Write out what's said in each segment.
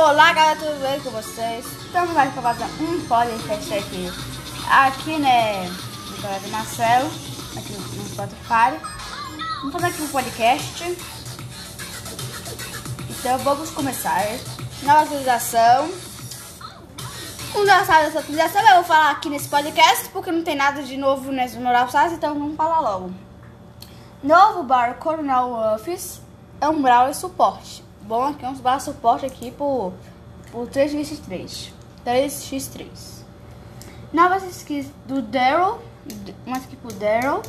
Olá galera, tudo bem com vocês? Estamos mais para fazer um podcast aqui. Aqui né, no canal do Marcelo Aqui no Spotify. Vamos fazer aqui um podcast. Então vamos começar. Nova atualização. Engraçado essa atualização eu vou falar aqui nesse podcast Porque não tem nada de novo nesse no Rapsas Então vamos falar logo. Novo bar Coronel Office É um Brawl suporte Bom, aqui vamos dar suporte aqui por, por 3x3. 3x3. Novas skins do Daryl. Uma skin pro Daryl.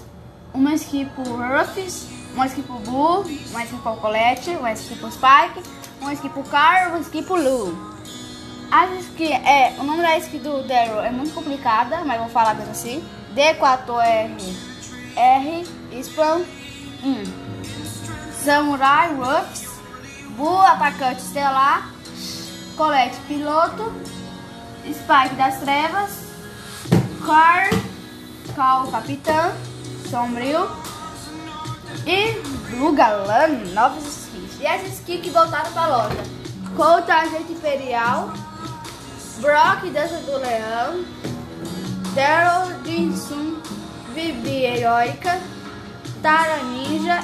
Uma skin pro Ruffys. Uma skin pro Boo. Uma skin pro Colette. Uma skin pro Spike. Uma skin pro Carl. Uma skin pro Lu. As skin, é, o nome da skin do Daryl é muito complicada, mas vou falar mesmo assim. D4R R Spam 1. Samurai Ruffs. Boo, atacante estelar. Colette, piloto. Spike das trevas. Car, Cal, capitã. Sombrio. E Blue Galan, novas skins. E as skins que voltaram para loja. Colt, agente imperial. Brock, dança do leão. Daryl, Jinsun, Bibi heróica. Tara Ninja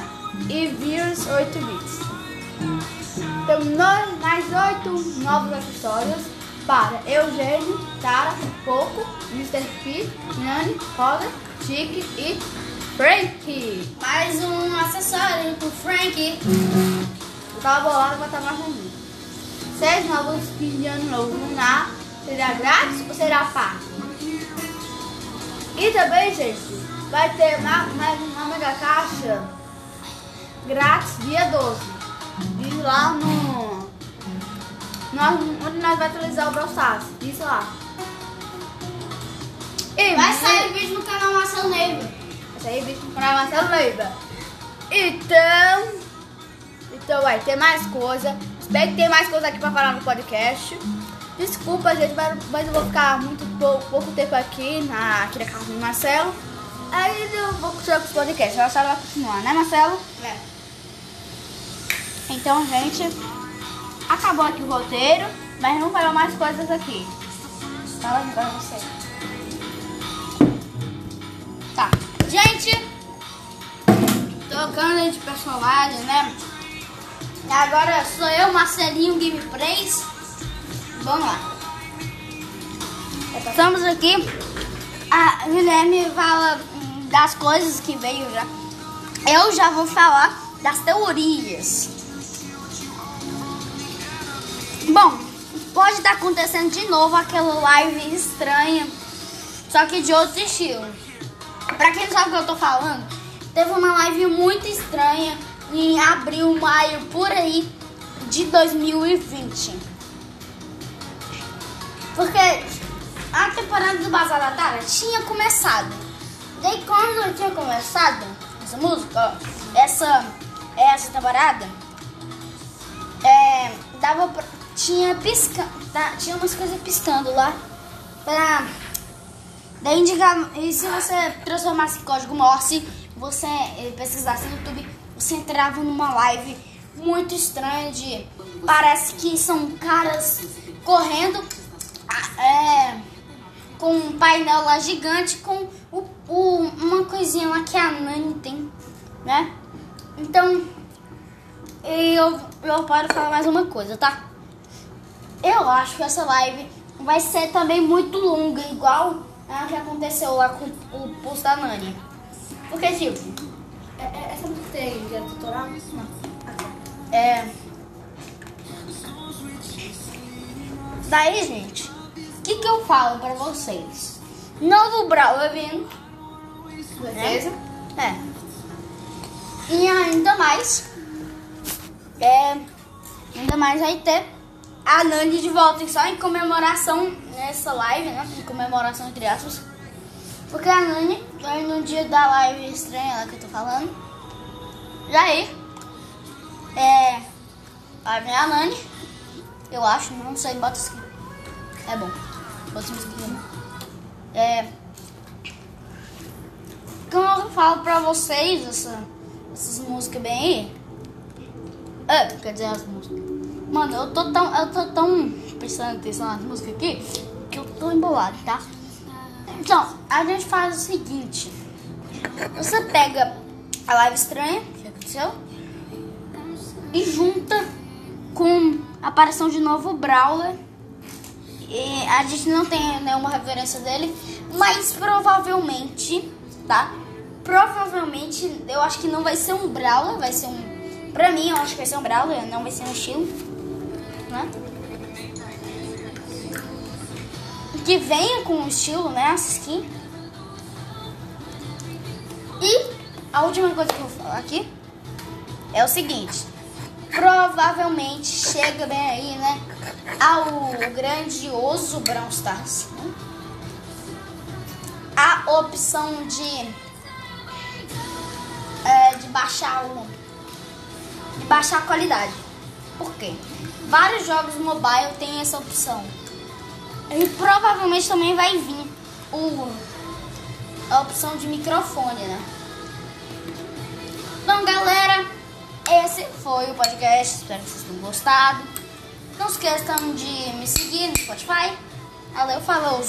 e Virus 8 bits. Temos mais oito novos acessórios para Eugênio, Tara, Poco, Mr. P, Nani, Roda, Chique e Frank. Mais um acessório pro Frank. Eu tava bolado pra estar mais um. Seis novos skins de ano novo lunar. Será grátis ou será pago? E também, gente, vai ter mais uma mega caixa grátis dia 12 diz lá no. Nós, onde nós vai atualizar o Brawl Stars. Diz lá. E vai sair vídeo no canal Marcelo Neiva. Vai sair vídeo no canal Marcelo Neiva. Então. Então vai ter mais coisa. Espero que tenha mais coisa aqui pra falar no podcast. Desculpa, gente, mas eu vou ficar muito pouco, pouco tempo aqui na, aqui na casa do Marcelo. Aí eu vou continuar com os podcasts. A senhora vai continuar, né, Marcelo? É. Então, gente, acabou aqui o roteiro, mas não farão mais coisas aqui. Fala aí pra você. Tá. Gente, trocando de personagem, né? Agora sou eu, Marcelinho Gameplays. Vamos lá. Estamos aqui. A Guilherme fala das coisas que veio já. Eu já vou falar das teorias. Bom, pode estar acontecendo de novo aquela live estranha, só que de outro estilo. Pra quem sabe o que eu tô falando, teve uma live muito estranha em abril, maio, por aí, de 2020. Porque a temporada do Bazar da Tara tinha começado. Daí quando tinha começado essa música, essa, essa temporada, é, dava pra, tinha pisca, tá, tinha umas coisas piscando lá pra daí indicar e se você transformasse em código Morse, você eh, pesquisasse no YouTube, você entrava numa live muito estranha de parece que são caras correndo é, com um painel lá gigante com o, o, uma coisinha lá que a Nani tem, né? Então eu, eu paro falar mais uma coisa, tá? Eu acho que essa live vai ser também muito longa, igual a que aconteceu lá com o post da Nani. Porque, tipo, é, é, essa música tem já tutorial? Não. É. Daí, gente, o que, que eu falo pra vocês? Novo Brawl vindo. Beleza? É. E ainda mais. É. Ainda mais vai ter a Nani de volta só em comemoração nessa live, né? Em comemoração entre aspas. Porque a Nani, aí no dia da live estranha lá que eu tô falando, já aí, é. Vai vir a Nani, eu acho, não sei, bota isso aqui. É bom, bota isso aqui. É. Como eu falo pra vocês, essa, essas músicas bem aí. É, quer dizer, as músicas. Mano, eu tô tão. Eu tô tão prestando atenção nas músicas aqui que eu tô embolado, tá? Então, a gente faz o seguinte. Você pega a live estranha, que aconteceu, e junta com a aparição de novo Brawler. E a gente não tem nenhuma referência dele, mas provavelmente, tá? Provavelmente, eu acho que não vai ser um Brawler, vai ser um. Pra mim, eu acho que vai ser um Brawler, não vai ser um estilo, né? Que venha com o estilo, né? Essa skin. E a última coisa que eu vou falar aqui é o seguinte. Provavelmente chega bem aí, né? Ao grandioso Brown Stars. Né? A opção de, é, de baixar o. De baixar a qualidade. Por quê? Vários jogos mobile têm essa opção. E provavelmente também vai vir o, a opção de microfone, né? Então, galera, esse foi o podcast. Espero que vocês tenham gostado. Não esqueçam de me seguir no Spotify. Valeu, falou!